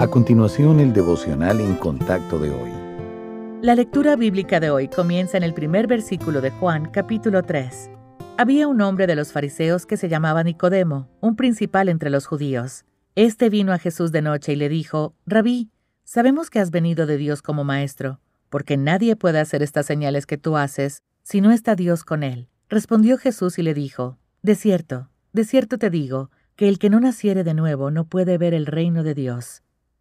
A continuación, el devocional en contacto de hoy. La lectura bíblica de hoy comienza en el primer versículo de Juan, capítulo 3. Había un hombre de los fariseos que se llamaba Nicodemo, un principal entre los judíos. Este vino a Jesús de noche y le dijo, Rabí, sabemos que has venido de Dios como maestro, porque nadie puede hacer estas señales que tú haces si no está Dios con él. Respondió Jesús y le dijo, De cierto, de cierto te digo, que el que no naciere de nuevo no puede ver el reino de Dios.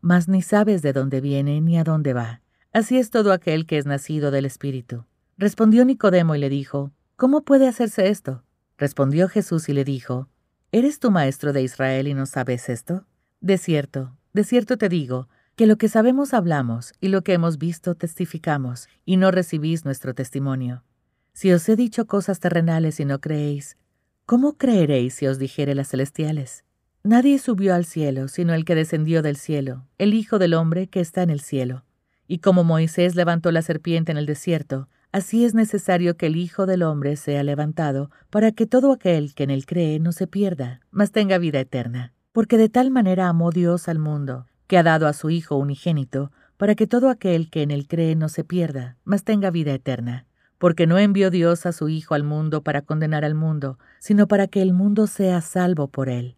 mas ni sabes de dónde viene ni a dónde va. Así es todo aquel que es nacido del Espíritu. Respondió Nicodemo y le dijo, ¿Cómo puede hacerse esto? Respondió Jesús y le dijo, ¿Eres tu maestro de Israel y no sabes esto? De cierto, de cierto te digo, que lo que sabemos hablamos y lo que hemos visto testificamos, y no recibís nuestro testimonio. Si os he dicho cosas terrenales y no creéis, ¿cómo creeréis si os dijere las celestiales? Nadie subió al cielo sino el que descendió del cielo, el Hijo del Hombre que está en el cielo. Y como Moisés levantó la serpiente en el desierto, así es necesario que el Hijo del Hombre sea levantado, para que todo aquel que en él cree no se pierda, mas tenga vida eterna. Porque de tal manera amó Dios al mundo, que ha dado a su Hijo unigénito, para que todo aquel que en él cree no se pierda, mas tenga vida eterna. Porque no envió Dios a su Hijo al mundo para condenar al mundo, sino para que el mundo sea salvo por él.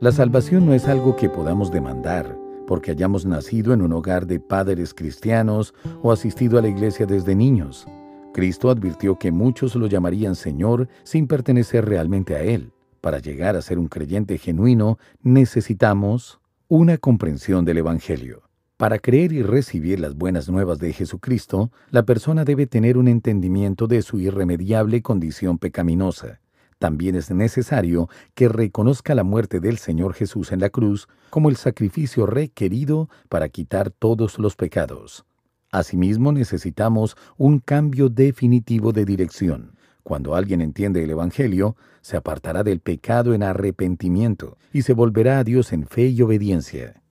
La salvación no es algo que podamos demandar, porque hayamos nacido en un hogar de padres cristianos o asistido a la iglesia desde niños. Cristo advirtió que muchos lo llamarían Señor sin pertenecer realmente a Él. Para llegar a ser un creyente genuino necesitamos una comprensión del Evangelio. Para creer y recibir las buenas nuevas de Jesucristo, la persona debe tener un entendimiento de su irremediable condición pecaminosa también es necesario que reconozca la muerte del Señor Jesús en la cruz como el sacrificio requerido para quitar todos los pecados. Asimismo, necesitamos un cambio definitivo de dirección. Cuando alguien entiende el Evangelio, se apartará del pecado en arrepentimiento y se volverá a Dios en fe y obediencia.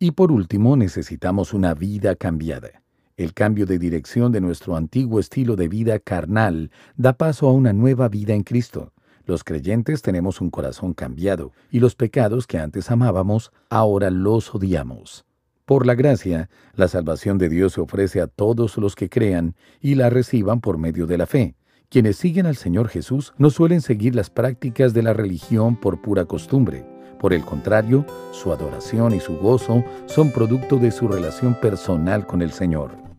Y por último, necesitamos una vida cambiada. El cambio de dirección de nuestro antiguo estilo de vida carnal da paso a una nueva vida en Cristo. Los creyentes tenemos un corazón cambiado y los pecados que antes amábamos, ahora los odiamos. Por la gracia, la salvación de Dios se ofrece a todos los que crean y la reciban por medio de la fe. Quienes siguen al Señor Jesús no suelen seguir las prácticas de la religión por pura costumbre. Por el contrario, su adoración y su gozo son producto de su relación personal con el Señor.